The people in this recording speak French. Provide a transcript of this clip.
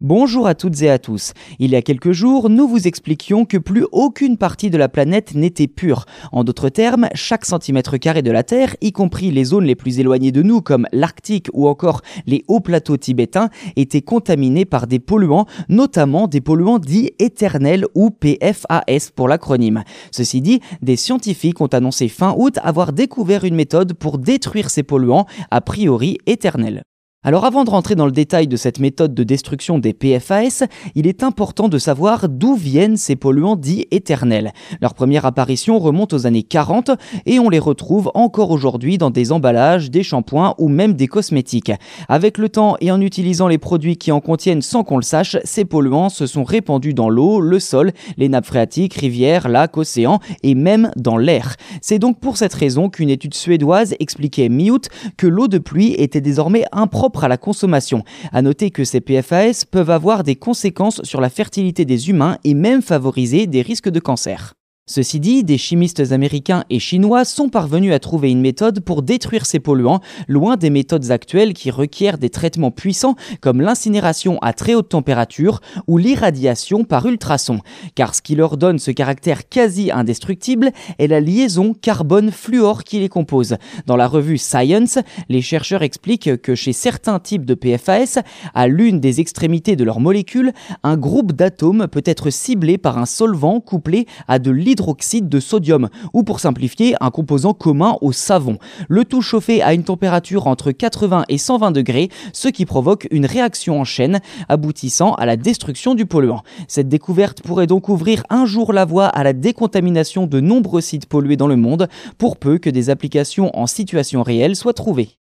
Bonjour à toutes et à tous. Il y a quelques jours, nous vous expliquions que plus aucune partie de la planète n'était pure. En d'autres termes, chaque centimètre carré de la Terre, y compris les zones les plus éloignées de nous comme l'Arctique ou encore les hauts plateaux tibétains, était contaminé par des polluants, notamment des polluants dits éternels ou PFAS pour l'acronyme. Ceci dit, des scientifiques ont annoncé fin août avoir découvert une méthode pour détruire ces polluants, a priori éternels. Alors avant de rentrer dans le détail de cette méthode de destruction des PFAS, il est important de savoir d'où viennent ces polluants dits éternels. Leur première apparition remonte aux années 40 et on les retrouve encore aujourd'hui dans des emballages, des shampoings ou même des cosmétiques. Avec le temps et en utilisant les produits qui en contiennent sans qu'on le sache, ces polluants se sont répandus dans l'eau, le sol, les nappes phréatiques, rivières, lacs, océans et même dans l'air. C'est donc pour cette raison qu'une étude suédoise expliquait mi-août que l'eau de pluie était désormais impropre à la consommation. À noter que ces PFAS peuvent avoir des conséquences sur la fertilité des humains et même favoriser des risques de cancer. Ceci dit, des chimistes américains et chinois sont parvenus à trouver une méthode pour détruire ces polluants, loin des méthodes actuelles qui requièrent des traitements puissants comme l'incinération à très haute température ou l'irradiation par ultrasons. Car ce qui leur donne ce caractère quasi indestructible est la liaison carbone-fluor qui les compose. Dans la revue Science, les chercheurs expliquent que chez certains types de PFAS, à l'une des extrémités de leur molécule, un groupe d'atomes peut être ciblé par un solvant couplé à de l'hydrogène hydroxyde de sodium, ou pour simplifier, un composant commun au savon. Le tout chauffé à une température entre 80 et 120 degrés, ce qui provoque une réaction en chaîne, aboutissant à la destruction du polluant. Cette découverte pourrait donc ouvrir un jour la voie à la décontamination de nombreux sites pollués dans le monde, pour peu que des applications en situation réelle soient trouvées.